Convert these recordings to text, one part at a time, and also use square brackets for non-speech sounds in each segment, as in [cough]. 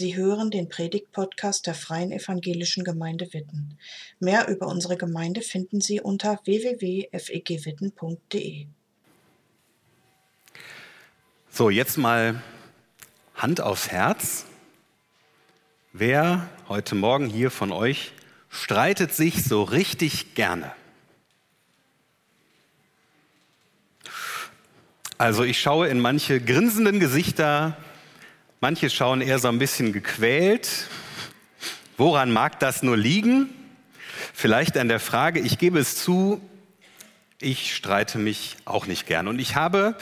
Sie hören den Predigt-Podcast der Freien Evangelischen Gemeinde Witten. Mehr über unsere Gemeinde finden Sie unter www.fegwitten.de. So, jetzt mal Hand aufs Herz. Wer heute Morgen hier von euch streitet sich so richtig gerne? Also ich schaue in manche grinsenden Gesichter, manche schauen eher so ein bisschen gequält. Woran mag das nur liegen? Vielleicht an der Frage, ich gebe es zu, ich streite mich auch nicht gern. Und ich habe,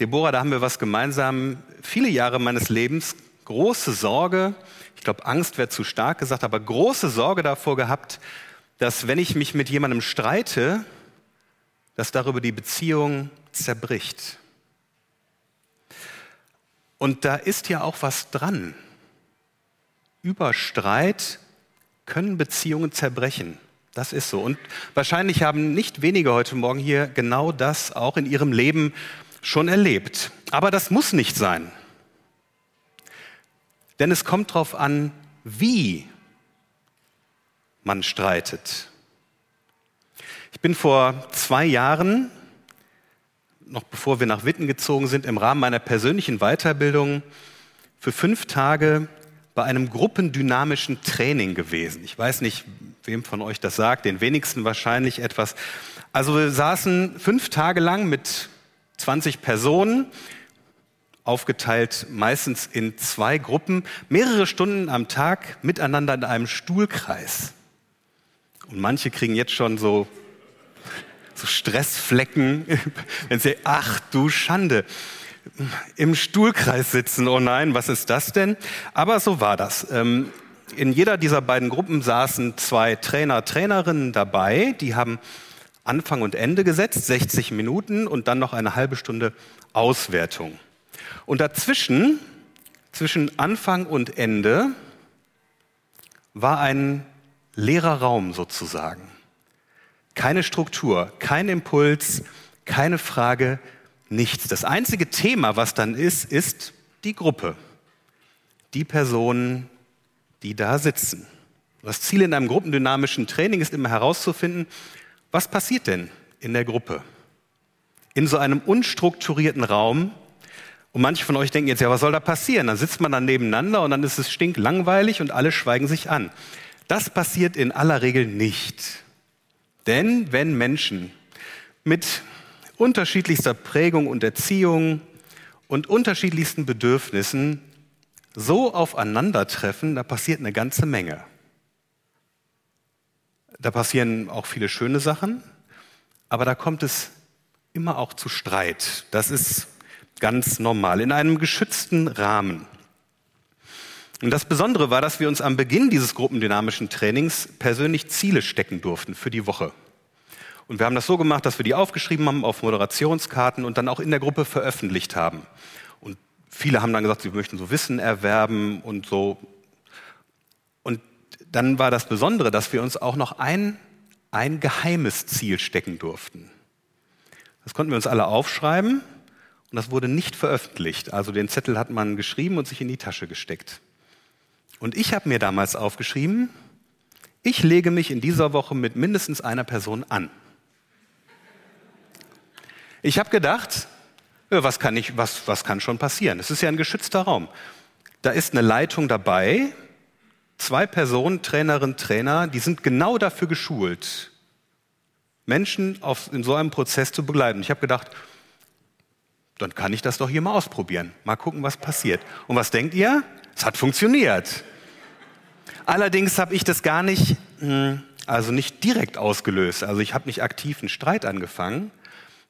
Deborah, da haben wir was gemeinsam, viele Jahre meines Lebens große Sorge, ich glaube Angst wäre zu stark gesagt, aber große Sorge davor gehabt, dass wenn ich mich mit jemandem streite, dass darüber die Beziehung zerbricht. Und da ist ja auch was dran. Über Streit können Beziehungen zerbrechen. Das ist so. Und wahrscheinlich haben nicht wenige heute Morgen hier genau das auch in ihrem Leben schon erlebt. Aber das muss nicht sein. Denn es kommt darauf an, wie man streitet. Ich bin vor zwei Jahren noch bevor wir nach Witten gezogen sind, im Rahmen meiner persönlichen Weiterbildung für fünf Tage bei einem gruppendynamischen Training gewesen. Ich weiß nicht, wem von euch das sagt, den wenigsten wahrscheinlich etwas. Also wir saßen fünf Tage lang mit 20 Personen, aufgeteilt meistens in zwei Gruppen, mehrere Stunden am Tag miteinander in einem Stuhlkreis. Und manche kriegen jetzt schon so so Stressflecken, [laughs] wenn sie, ach du Schande, im Stuhlkreis sitzen, oh nein, was ist das denn? Aber so war das. Ähm, in jeder dieser beiden Gruppen saßen zwei Trainer, Trainerinnen dabei, die haben Anfang und Ende gesetzt, 60 Minuten und dann noch eine halbe Stunde Auswertung. Und dazwischen, zwischen Anfang und Ende, war ein leerer Raum sozusagen. Keine Struktur, kein Impuls, keine Frage, nichts. Das einzige Thema, was dann ist, ist die Gruppe. Die Personen, die da sitzen. Das Ziel in einem gruppendynamischen Training ist immer herauszufinden, was passiert denn in der Gruppe? In so einem unstrukturierten Raum. Und manche von euch denken jetzt, ja, was soll da passieren? Dann sitzt man dann nebeneinander und dann ist es stinklangweilig und alle schweigen sich an. Das passiert in aller Regel nicht. Denn wenn Menschen mit unterschiedlichster Prägung und Erziehung und unterschiedlichsten Bedürfnissen so aufeinandertreffen, da passiert eine ganze Menge. Da passieren auch viele schöne Sachen, aber da kommt es immer auch zu Streit. Das ist ganz normal in einem geschützten Rahmen. Und das Besondere war, dass wir uns am Beginn dieses gruppendynamischen Trainings persönlich Ziele stecken durften für die Woche. Und wir haben das so gemacht, dass wir die aufgeschrieben haben auf Moderationskarten und dann auch in der Gruppe veröffentlicht haben. Und viele haben dann gesagt, sie möchten so Wissen erwerben und so. Und dann war das Besondere, dass wir uns auch noch ein, ein geheimes Ziel stecken durften. Das konnten wir uns alle aufschreiben und das wurde nicht veröffentlicht. Also den Zettel hat man geschrieben und sich in die Tasche gesteckt. Und ich habe mir damals aufgeschrieben, ich lege mich in dieser Woche mit mindestens einer Person an. Ich habe gedacht, was kann, ich, was, was kann schon passieren? Es ist ja ein geschützter Raum. Da ist eine Leitung dabei, zwei Personen, Trainerin, Trainer, die sind genau dafür geschult, Menschen auf, in so einem Prozess zu begleiten. Ich habe gedacht, dann kann ich das doch hier mal ausprobieren. Mal gucken, was passiert. Und was denkt ihr? Es hat funktioniert. Allerdings habe ich das gar nicht, hm, also nicht direkt ausgelöst. Also ich habe nicht aktiv einen Streit angefangen.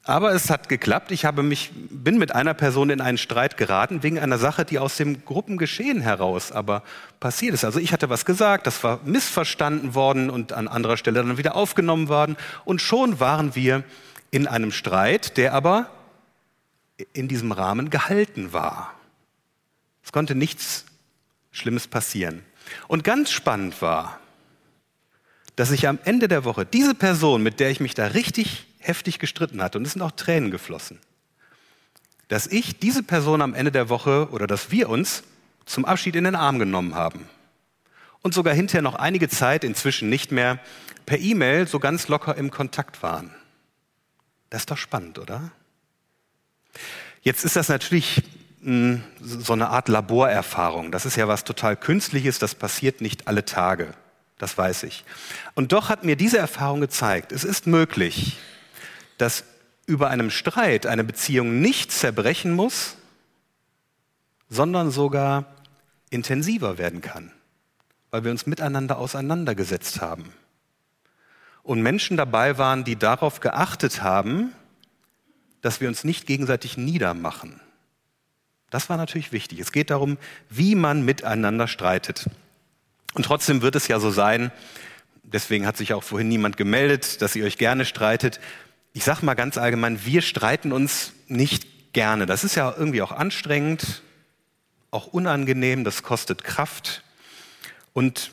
Aber es hat geklappt. Ich habe mich, bin mit einer Person in einen Streit geraten wegen einer Sache, die aus dem Gruppengeschehen heraus aber passiert ist. Also ich hatte was gesagt, das war missverstanden worden und an anderer Stelle dann wieder aufgenommen worden. Und schon waren wir in einem Streit, der aber in diesem Rahmen gehalten war. Es konnte nichts Schlimmes passieren. Und ganz spannend war, dass ich am Ende der Woche diese Person, mit der ich mich da richtig heftig gestritten hatte, und es sind auch Tränen geflossen, dass ich diese Person am Ende der Woche oder dass wir uns zum Abschied in den Arm genommen haben und sogar hinterher noch einige Zeit, inzwischen nicht mehr, per E-Mail so ganz locker im Kontakt waren. Das ist doch spannend, oder? Jetzt ist das natürlich so eine Art Laborerfahrung. Das ist ja was total Künstliches, das passiert nicht alle Tage. Das weiß ich. Und doch hat mir diese Erfahrung gezeigt, es ist möglich, dass über einem Streit eine Beziehung nicht zerbrechen muss, sondern sogar intensiver werden kann, weil wir uns miteinander auseinandergesetzt haben. Und Menschen dabei waren, die darauf geachtet haben, dass wir uns nicht gegenseitig niedermachen. Das war natürlich wichtig. Es geht darum, wie man miteinander streitet. Und trotzdem wird es ja so sein, deswegen hat sich auch vorhin niemand gemeldet, dass ihr euch gerne streitet. Ich sage mal ganz allgemein, wir streiten uns nicht gerne. Das ist ja irgendwie auch anstrengend, auch unangenehm, das kostet Kraft. Und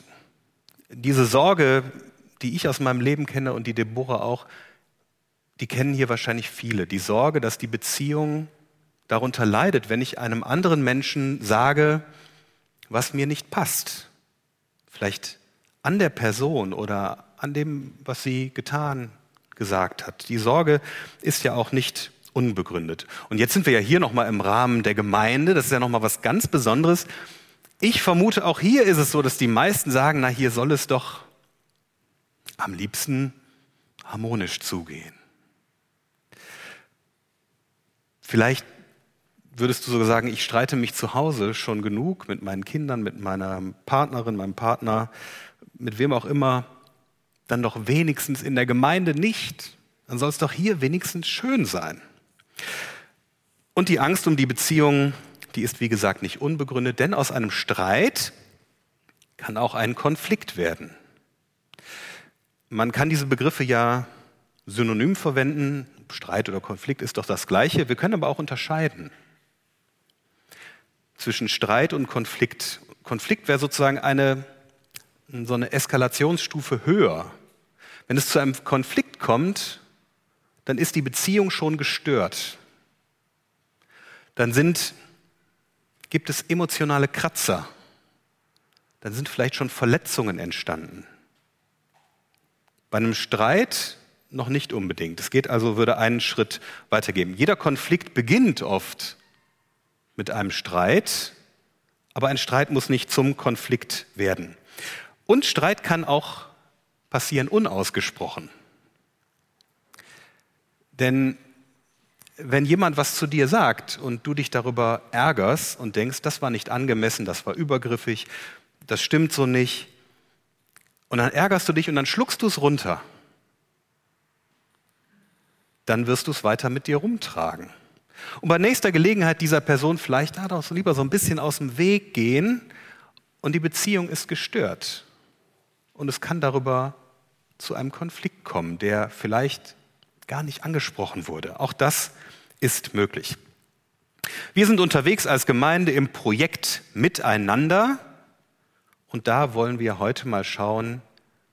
diese Sorge, die ich aus meinem Leben kenne und die Deborah auch, die kennen hier wahrscheinlich viele. Die Sorge, dass die Beziehung darunter leidet, wenn ich einem anderen Menschen sage, was mir nicht passt vielleicht an der Person oder an dem, was sie getan, gesagt hat. Die Sorge ist ja auch nicht unbegründet. Und jetzt sind wir ja hier nochmal im Rahmen der Gemeinde. Das ist ja nochmal was ganz Besonderes. Ich vermute, auch hier ist es so, dass die meisten sagen, na, hier soll es doch am liebsten harmonisch zugehen. Vielleicht würdest du sogar sagen, ich streite mich zu Hause schon genug mit meinen Kindern, mit meiner Partnerin, meinem Partner, mit wem auch immer, dann doch wenigstens in der Gemeinde nicht. Dann soll es doch hier wenigstens schön sein. Und die Angst um die Beziehung, die ist wie gesagt nicht unbegründet, denn aus einem Streit kann auch ein Konflikt werden. Man kann diese Begriffe ja synonym verwenden. Streit oder Konflikt ist doch das Gleiche. Wir können aber auch unterscheiden zwischen Streit und Konflikt. Konflikt wäre sozusagen eine, so eine Eskalationsstufe höher. Wenn es zu einem Konflikt kommt, dann ist die Beziehung schon gestört. Dann sind, gibt es emotionale Kratzer. Dann sind vielleicht schon Verletzungen entstanden. Bei einem Streit noch nicht unbedingt. Es geht also, würde einen Schritt weitergeben. Jeder Konflikt beginnt oft mit einem Streit, aber ein Streit muss nicht zum Konflikt werden. Und Streit kann auch passieren unausgesprochen. Denn wenn jemand was zu dir sagt und du dich darüber ärgerst und denkst, das war nicht angemessen, das war übergriffig, das stimmt so nicht, und dann ärgerst du dich und dann schluckst du es runter, dann wirst du es weiter mit dir rumtragen. Und bei nächster Gelegenheit dieser Person vielleicht ah, doch lieber so ein bisschen aus dem Weg gehen und die Beziehung ist gestört. Und es kann darüber zu einem Konflikt kommen, der vielleicht gar nicht angesprochen wurde. Auch das ist möglich. Wir sind unterwegs als Gemeinde im Projekt Miteinander und da wollen wir heute mal schauen,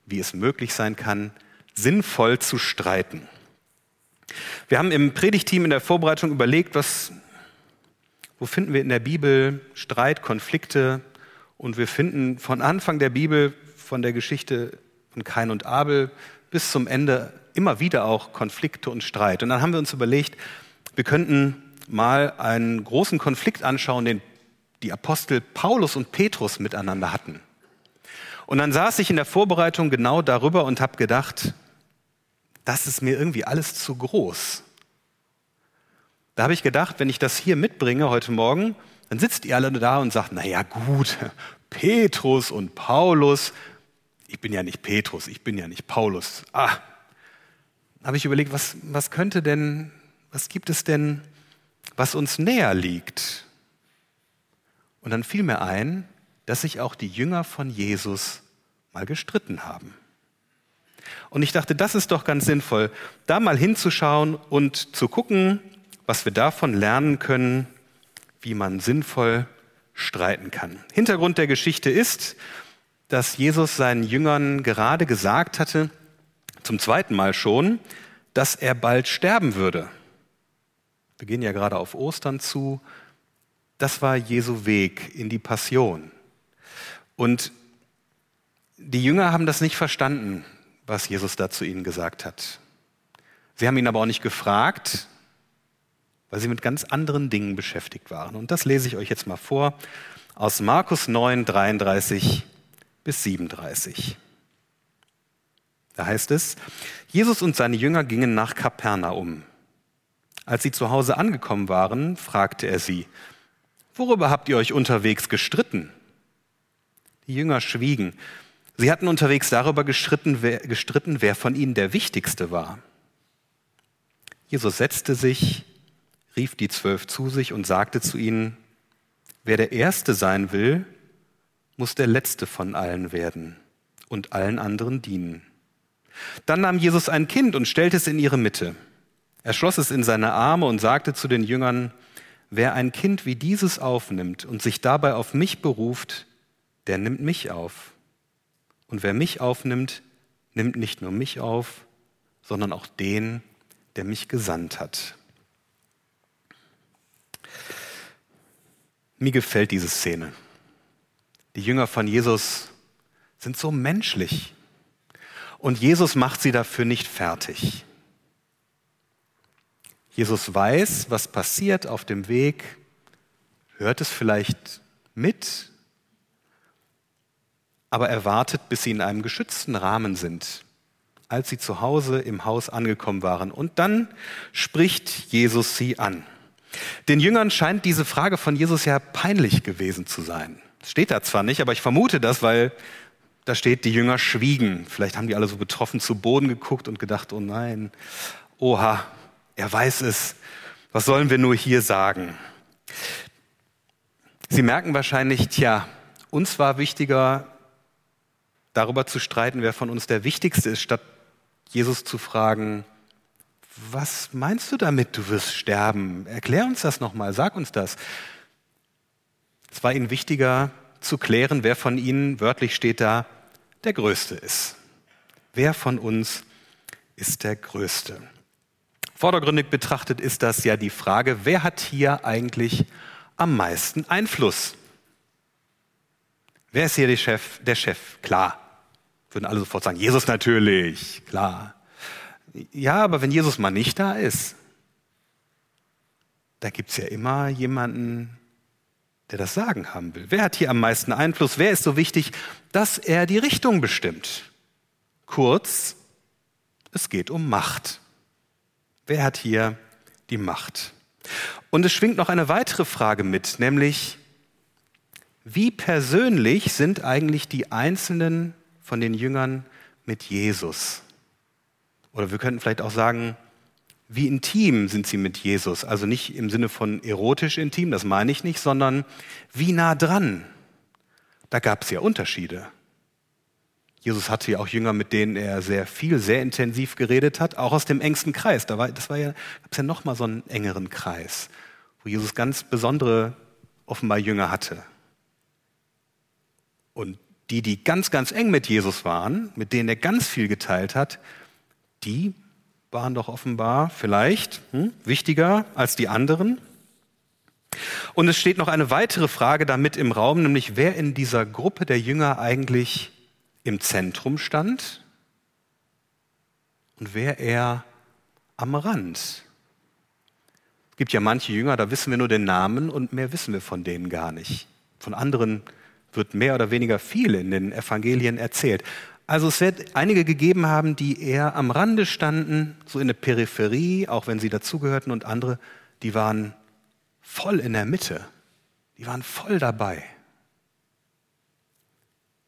wie es möglich sein kann, sinnvoll zu streiten. Wir haben im Predigteam in der Vorbereitung überlegt, was, wo finden wir in der Bibel Streit, Konflikte und wir finden von Anfang der Bibel, von der Geschichte von Kain und Abel bis zum Ende immer wieder auch Konflikte und Streit. Und dann haben wir uns überlegt, wir könnten mal einen großen Konflikt anschauen, den die Apostel Paulus und Petrus miteinander hatten. Und dann saß ich in der Vorbereitung genau darüber und habe gedacht, das ist mir irgendwie alles zu groß. Da habe ich gedacht, wenn ich das hier mitbringe heute Morgen, dann sitzt ihr alle da und sagt, na ja, gut, [laughs] Petrus und Paulus. Ich bin ja nicht Petrus, ich bin ja nicht Paulus. Ah, habe ich überlegt, was, was könnte denn, was gibt es denn, was uns näher liegt? Und dann fiel mir ein, dass sich auch die Jünger von Jesus mal gestritten haben. Und ich dachte, das ist doch ganz sinnvoll, da mal hinzuschauen und zu gucken, was wir davon lernen können, wie man sinnvoll streiten kann. Hintergrund der Geschichte ist, dass Jesus seinen Jüngern gerade gesagt hatte, zum zweiten Mal schon, dass er bald sterben würde. Wir gehen ja gerade auf Ostern zu Das war Jesu Weg in die Passion. Und die Jünger haben das nicht verstanden, was Jesus da zu ihnen gesagt hat. Sie haben ihn aber auch nicht gefragt, weil sie mit ganz anderen Dingen beschäftigt waren. Und das lese ich euch jetzt mal vor aus Markus 9, 33 bis 37. Da heißt es, Jesus und seine Jünger gingen nach Kapernaum. Als sie zu Hause angekommen waren, fragte er sie, worüber habt ihr euch unterwegs gestritten? Die Jünger schwiegen. Sie hatten unterwegs darüber gestritten wer, gestritten, wer von ihnen der Wichtigste war. Jesus setzte sich, rief die Zwölf zu sich und sagte zu ihnen, wer der Erste sein will, muss der Letzte von allen werden und allen anderen dienen. Dann nahm Jesus ein Kind und stellte es in ihre Mitte. Er schloss es in seine Arme und sagte zu den Jüngern, wer ein Kind wie dieses aufnimmt und sich dabei auf mich beruft, der nimmt mich auf. Und wer mich aufnimmt, nimmt nicht nur mich auf, sondern auch den, der mich gesandt hat. Mir gefällt diese Szene. Die Jünger von Jesus sind so menschlich. Und Jesus macht sie dafür nicht fertig. Jesus weiß, was passiert auf dem Weg, hört es vielleicht mit, aber er wartet, bis sie in einem geschützten Rahmen sind, als sie zu Hause im Haus angekommen waren. Und dann spricht Jesus sie an. Den Jüngern scheint diese Frage von Jesus ja peinlich gewesen zu sein. Steht da zwar nicht, aber ich vermute das, weil da steht, die Jünger schwiegen. Vielleicht haben die alle so betroffen zu Boden geguckt und gedacht, oh nein, oha, er weiß es. Was sollen wir nur hier sagen? Sie merken wahrscheinlich, tja, uns war wichtiger, darüber zu streiten, wer von uns der Wichtigste ist, statt Jesus zu fragen, was meinst du damit, du wirst sterben? Erklär uns das nochmal, sag uns das. Es war ihnen wichtiger zu klären, wer von ihnen, wörtlich steht da, der Größte ist. Wer von uns ist der Größte? Vordergründig betrachtet ist das ja die Frage, wer hat hier eigentlich am meisten Einfluss? Wer ist hier der Chef? Der Chef, klar. Würden alle sofort sagen, Jesus natürlich, klar. Ja, aber wenn Jesus mal nicht da ist, da gibt es ja immer jemanden, der das Sagen haben will. Wer hat hier am meisten Einfluss? Wer ist so wichtig, dass er die Richtung bestimmt? Kurz, es geht um Macht. Wer hat hier die Macht? Und es schwingt noch eine weitere Frage mit, nämlich, wie persönlich sind eigentlich die Einzelnen von den Jüngern mit Jesus? Oder wir könnten vielleicht auch sagen, wie intim sind sie mit Jesus? Also nicht im Sinne von erotisch intim, das meine ich nicht, sondern wie nah dran? Da gab es ja Unterschiede. Jesus hatte ja auch Jünger, mit denen er sehr viel, sehr intensiv geredet hat, auch aus dem engsten Kreis. Da war, das war ja, gab es ja noch mal so einen engeren Kreis, wo Jesus ganz besondere offenbar Jünger hatte. Und die, die ganz, ganz eng mit Jesus waren, mit denen er ganz viel geteilt hat, die waren doch offenbar vielleicht hm, wichtiger als die anderen. Und es steht noch eine weitere Frage damit im Raum, nämlich wer in dieser Gruppe der Jünger eigentlich im Zentrum stand und wer eher am Rand. Es gibt ja manche Jünger, da wissen wir nur den Namen und mehr wissen wir von denen gar nicht. Von anderen wird mehr oder weniger viel in den Evangelien erzählt. Also es wird einige gegeben haben, die eher am Rande standen, so in der Peripherie, auch wenn sie dazugehörten, und andere, die waren voll in der Mitte. Die waren voll dabei.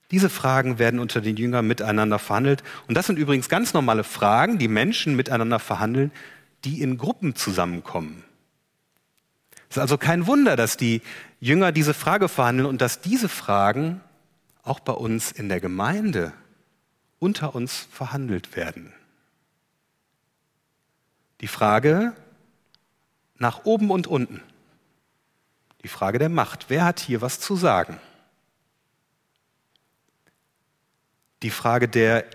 Diese Fragen werden unter den Jüngern miteinander verhandelt. Und das sind übrigens ganz normale Fragen, die Menschen miteinander verhandeln, die in Gruppen zusammenkommen. Es ist also kein Wunder, dass die Jünger diese Frage verhandeln und dass diese Fragen auch bei uns in der Gemeinde unter uns verhandelt werden. Die Frage nach oben und unten. Die Frage der Macht. Wer hat hier was zu sagen? Die Frage der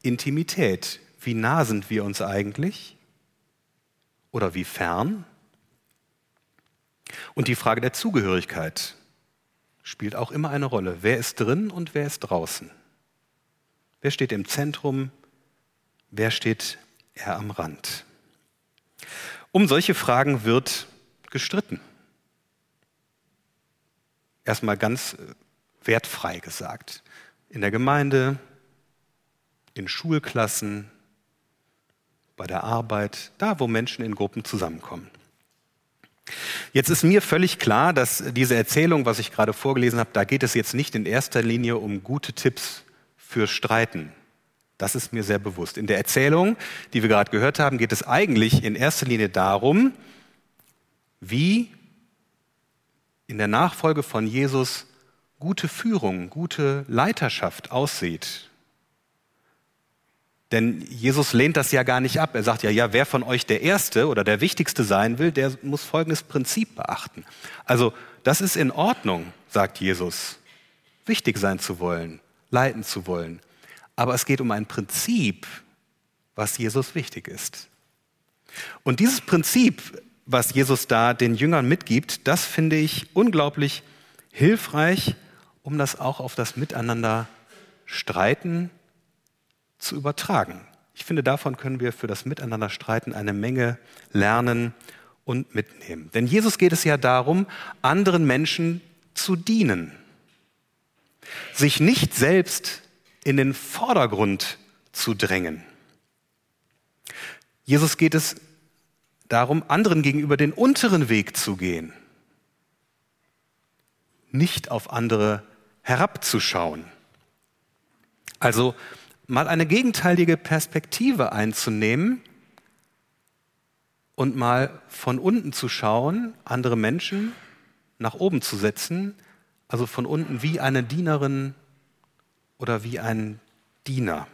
Intimität. Wie nah sind wir uns eigentlich? Oder wie fern? Und die Frage der Zugehörigkeit spielt auch immer eine Rolle. Wer ist drin und wer ist draußen? Wer steht im Zentrum? Wer steht eher am Rand? Um solche Fragen wird gestritten. Erstmal ganz äh, wertfrei gesagt. In der Gemeinde, in Schulklassen, bei der Arbeit, da wo Menschen in Gruppen zusammenkommen. Jetzt ist mir völlig klar, dass diese Erzählung, was ich gerade vorgelesen habe, da geht es jetzt nicht in erster Linie um gute Tipps für Streiten. Das ist mir sehr bewusst. In der Erzählung, die wir gerade gehört haben, geht es eigentlich in erster Linie darum, wie in der Nachfolge von Jesus gute Führung, gute Leiterschaft aussieht. Denn Jesus lehnt das ja gar nicht ab. Er sagt ja, ja, wer von euch der Erste oder der Wichtigste sein will, der muss folgendes Prinzip beachten. Also, das ist in Ordnung, sagt Jesus, wichtig sein zu wollen, leiten zu wollen. Aber es geht um ein Prinzip, was Jesus wichtig ist. Und dieses Prinzip, was Jesus da den Jüngern mitgibt, das finde ich unglaublich hilfreich, um das auch auf das Miteinander streiten zu übertragen. Ich finde, davon können wir für das Miteinanderstreiten eine Menge lernen und mitnehmen. Denn Jesus geht es ja darum, anderen Menschen zu dienen, sich nicht selbst in den Vordergrund zu drängen. Jesus geht es darum, anderen gegenüber den unteren Weg zu gehen, nicht auf andere herabzuschauen. Also mal eine gegenteilige Perspektive einzunehmen und mal von unten zu schauen, andere Menschen nach oben zu setzen, also von unten wie eine Dienerin oder wie ein Diener.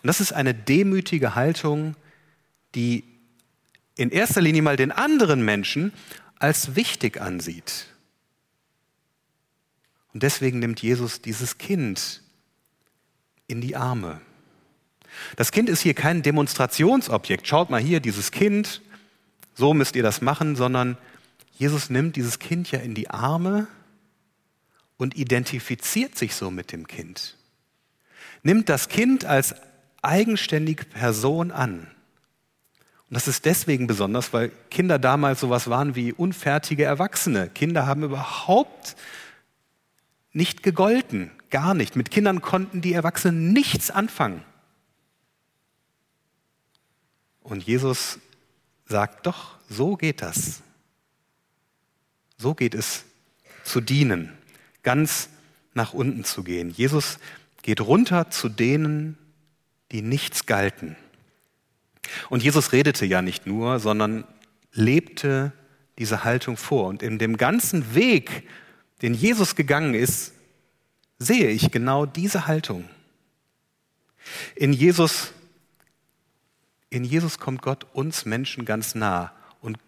Und das ist eine demütige Haltung, die in erster Linie mal den anderen Menschen als wichtig ansieht. Und deswegen nimmt Jesus dieses Kind in die Arme. Das Kind ist hier kein Demonstrationsobjekt. Schaut mal hier, dieses Kind, so müsst ihr das machen, sondern Jesus nimmt dieses Kind ja in die Arme und identifiziert sich so mit dem Kind. Nimmt das Kind als eigenständige Person an. Und das ist deswegen besonders, weil Kinder damals sowas waren wie unfertige Erwachsene. Kinder haben überhaupt nicht gegolten. Gar nicht. Mit Kindern konnten die Erwachsenen nichts anfangen. Und Jesus sagt, doch, so geht das. So geht es zu dienen, ganz nach unten zu gehen. Jesus geht runter zu denen, die nichts galten. Und Jesus redete ja nicht nur, sondern lebte diese Haltung vor. Und in dem ganzen Weg, den Jesus gegangen ist, sehe ich genau diese Haltung. In Jesus, in Jesus kommt Gott uns Menschen ganz nah und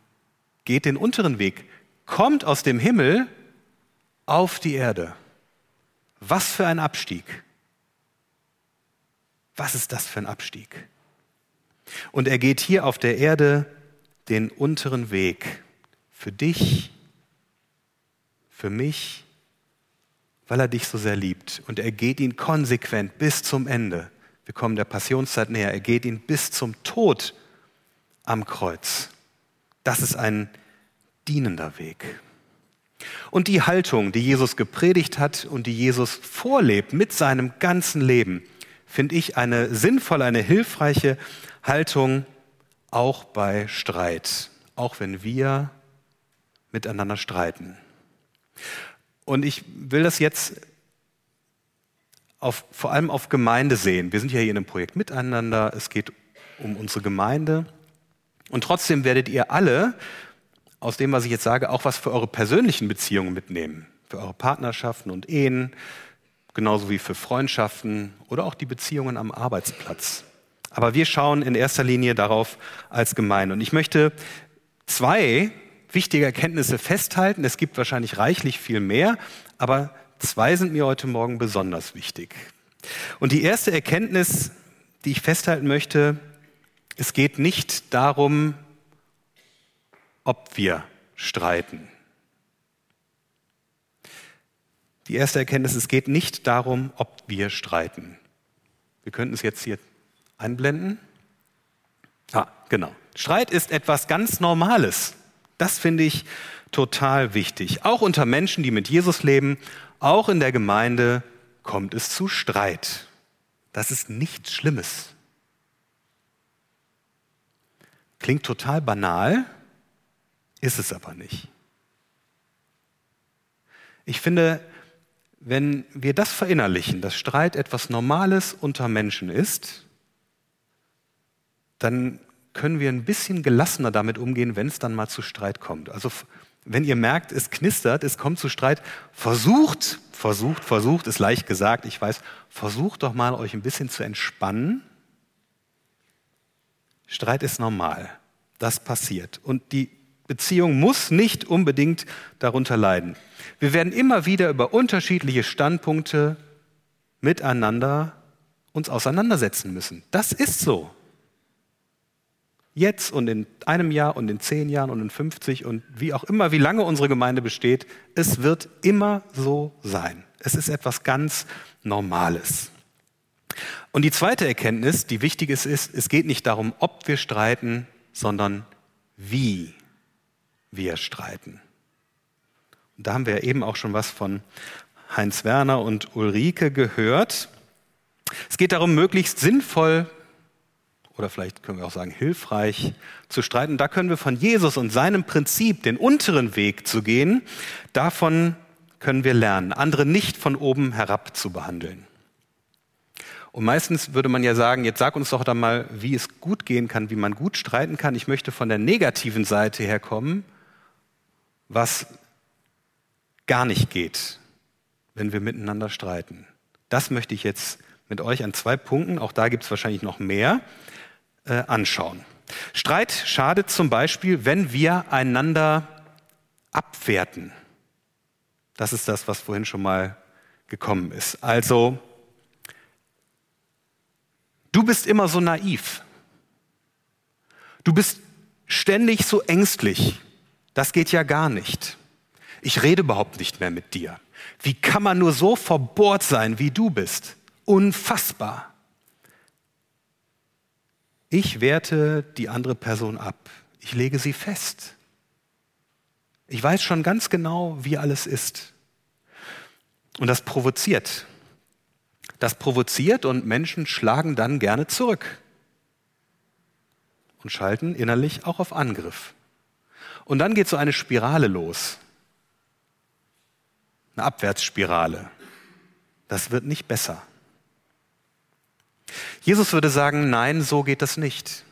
geht den unteren Weg, kommt aus dem Himmel auf die Erde. Was für ein Abstieg. Was ist das für ein Abstieg? Und er geht hier auf der Erde den unteren Weg für dich, für mich weil er dich so sehr liebt. Und er geht ihn konsequent bis zum Ende. Wir kommen der Passionszeit näher. Er geht ihn bis zum Tod am Kreuz. Das ist ein dienender Weg. Und die Haltung, die Jesus gepredigt hat und die Jesus vorlebt mit seinem ganzen Leben, finde ich eine sinnvolle, eine hilfreiche Haltung auch bei Streit, auch wenn wir miteinander streiten. Und ich will das jetzt auf, vor allem auf Gemeinde sehen. Wir sind ja hier in einem Projekt miteinander. Es geht um unsere Gemeinde. Und trotzdem werdet ihr alle aus dem, was ich jetzt sage, auch was für eure persönlichen Beziehungen mitnehmen. Für eure Partnerschaften und Ehen, genauso wie für Freundschaften oder auch die Beziehungen am Arbeitsplatz. Aber wir schauen in erster Linie darauf als Gemeinde. Und ich möchte zwei wichtige Erkenntnisse festhalten. Es gibt wahrscheinlich reichlich viel mehr, aber zwei sind mir heute Morgen besonders wichtig. Und die erste Erkenntnis, die ich festhalten möchte, es geht nicht darum, ob wir streiten. Die erste Erkenntnis, es geht nicht darum, ob wir streiten. Wir könnten es jetzt hier einblenden. Ah, genau. Streit ist etwas ganz Normales. Das finde ich total wichtig. Auch unter Menschen, die mit Jesus leben, auch in der Gemeinde kommt es zu Streit. Das ist nichts Schlimmes. Klingt total banal, ist es aber nicht. Ich finde, wenn wir das verinnerlichen, dass Streit etwas Normales unter Menschen ist, dann können wir ein bisschen gelassener damit umgehen, wenn es dann mal zu Streit kommt. Also wenn ihr merkt, es knistert, es kommt zu Streit, versucht, versucht, versucht, ist leicht gesagt, ich weiß, versucht doch mal euch ein bisschen zu entspannen. Streit ist normal, das passiert. Und die Beziehung muss nicht unbedingt darunter leiden. Wir werden immer wieder über unterschiedliche Standpunkte miteinander uns auseinandersetzen müssen. Das ist so. Jetzt und in einem Jahr und in zehn Jahren und in 50 und wie auch immer, wie lange unsere Gemeinde besteht, es wird immer so sein. Es ist etwas ganz Normales. Und die zweite Erkenntnis, die wichtig ist, ist, es geht nicht darum, ob wir streiten, sondern wie wir streiten. Und da haben wir eben auch schon was von Heinz Werner und Ulrike gehört. Es geht darum, möglichst sinnvoll oder vielleicht können wir auch sagen hilfreich zu streiten. Da können wir von Jesus und seinem Prinzip, den unteren Weg zu gehen, davon können wir lernen, andere nicht von oben herab zu behandeln. Und meistens würde man ja sagen, jetzt sag uns doch da mal, wie es gut gehen kann, wie man gut streiten kann. Ich möchte von der negativen Seite her kommen, was gar nicht geht, wenn wir miteinander streiten. Das möchte ich jetzt mit euch an zwei Punkten, auch da gibt es wahrscheinlich noch mehr, äh, anschauen. Streit schadet zum Beispiel, wenn wir einander abwerten. Das ist das, was vorhin schon mal gekommen ist. Also, du bist immer so naiv. Du bist ständig so ängstlich. Das geht ja gar nicht. Ich rede überhaupt nicht mehr mit dir. Wie kann man nur so verbohrt sein, wie du bist? Unfassbar. Ich werte die andere Person ab. Ich lege sie fest. Ich weiß schon ganz genau, wie alles ist. Und das provoziert. Das provoziert und Menschen schlagen dann gerne zurück und schalten innerlich auch auf Angriff. Und dann geht so eine Spirale los. Eine Abwärtsspirale. Das wird nicht besser. Jesus würde sagen, nein, so geht das nicht.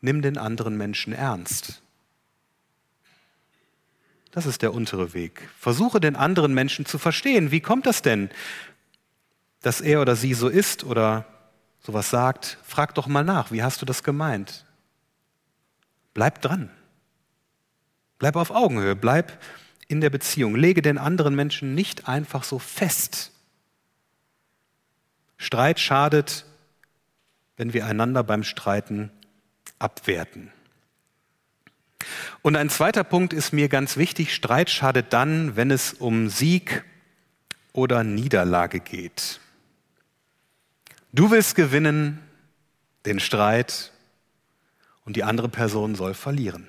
Nimm den anderen Menschen ernst. Das ist der untere Weg. Versuche den anderen Menschen zu verstehen. Wie kommt das denn, dass er oder sie so ist oder sowas sagt? Frag doch mal nach, wie hast du das gemeint? Bleib dran. Bleib auf Augenhöhe, bleib in der Beziehung. Lege den anderen Menschen nicht einfach so fest. Streit schadet, wenn wir einander beim Streiten abwerten. Und ein zweiter Punkt ist mir ganz wichtig. Streit schadet dann, wenn es um Sieg oder Niederlage geht. Du willst gewinnen, den Streit, und die andere Person soll verlieren.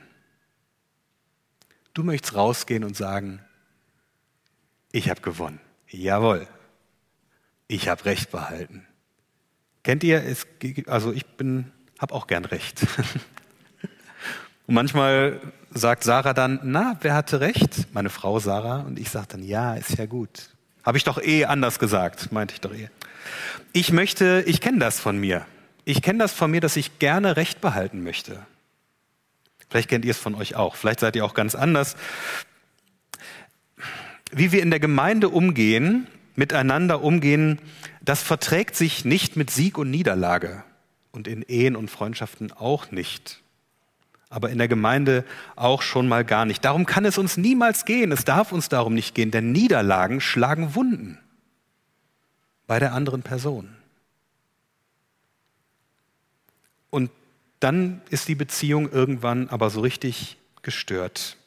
Du möchtest rausgehen und sagen, ich habe gewonnen. Jawohl ich habe Recht behalten. Kennt ihr, es, also ich bin, habe auch gern Recht. [laughs] Und manchmal sagt Sarah dann, na, wer hatte Recht? Meine Frau Sarah. Und ich sage dann, ja, ist ja gut. Habe ich doch eh anders gesagt, meinte ich doch eh. Ich möchte, ich kenne das von mir. Ich kenne das von mir, dass ich gerne Recht behalten möchte. Vielleicht kennt ihr es von euch auch. Vielleicht seid ihr auch ganz anders. Wie wir in der Gemeinde umgehen, miteinander umgehen, das verträgt sich nicht mit Sieg und Niederlage und in Ehen und Freundschaften auch nicht. Aber in der Gemeinde auch schon mal gar nicht. Darum kann es uns niemals gehen. Es darf uns darum nicht gehen, denn Niederlagen schlagen Wunden bei der anderen Person. Und dann ist die Beziehung irgendwann aber so richtig gestört.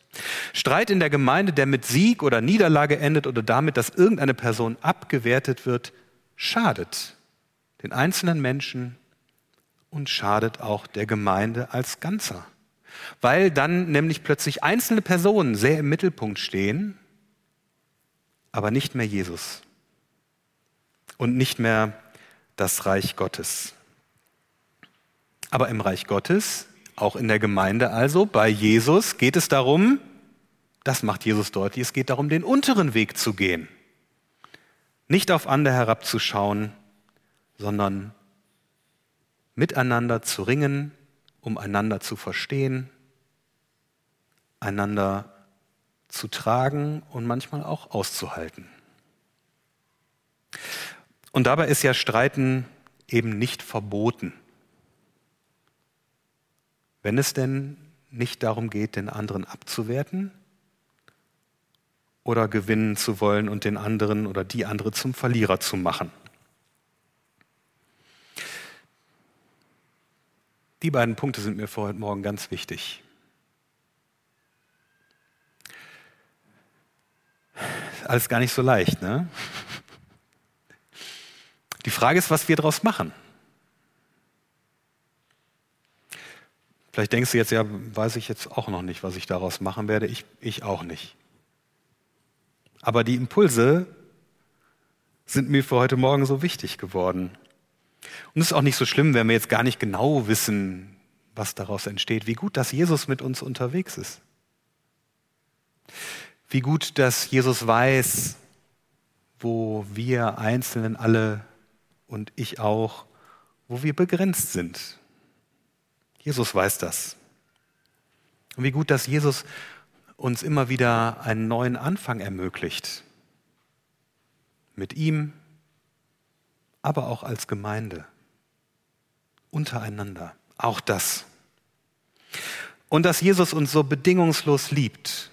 Streit in der Gemeinde, der mit Sieg oder Niederlage endet oder damit, dass irgendeine Person abgewertet wird, schadet den einzelnen Menschen und schadet auch der Gemeinde als Ganzer. Weil dann nämlich plötzlich einzelne Personen sehr im Mittelpunkt stehen, aber nicht mehr Jesus und nicht mehr das Reich Gottes. Aber im Reich Gottes, auch in der Gemeinde also, bei Jesus geht es darum, das macht Jesus deutlich, es geht darum, den unteren Weg zu gehen. Nicht auf andere herabzuschauen, sondern miteinander zu ringen, um einander zu verstehen, einander zu tragen und manchmal auch auszuhalten. Und dabei ist ja Streiten eben nicht verboten. Wenn es denn nicht darum geht, den anderen abzuwerten oder gewinnen zu wollen und den anderen oder die andere zum Verlierer zu machen. Die beiden Punkte sind mir für heute Morgen ganz wichtig. Alles gar nicht so leicht, ne? Die Frage ist, was wir daraus machen. Vielleicht denkst du jetzt, ja, weiß ich jetzt auch noch nicht, was ich daraus machen werde. Ich, ich auch nicht. Aber die Impulse sind mir für heute Morgen so wichtig geworden. Und es ist auch nicht so schlimm, wenn wir jetzt gar nicht genau wissen, was daraus entsteht. Wie gut, dass Jesus mit uns unterwegs ist. Wie gut, dass Jesus weiß, wo wir Einzelnen alle und ich auch, wo wir begrenzt sind. Jesus weiß das. Und wie gut, dass Jesus uns immer wieder einen neuen Anfang ermöglicht. Mit ihm, aber auch als Gemeinde untereinander. Auch das. Und dass Jesus uns so bedingungslos liebt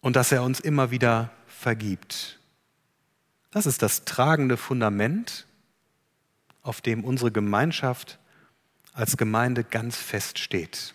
und dass er uns immer wieder vergibt. Das ist das tragende Fundament, auf dem unsere Gemeinschaft als Gemeinde ganz fest steht.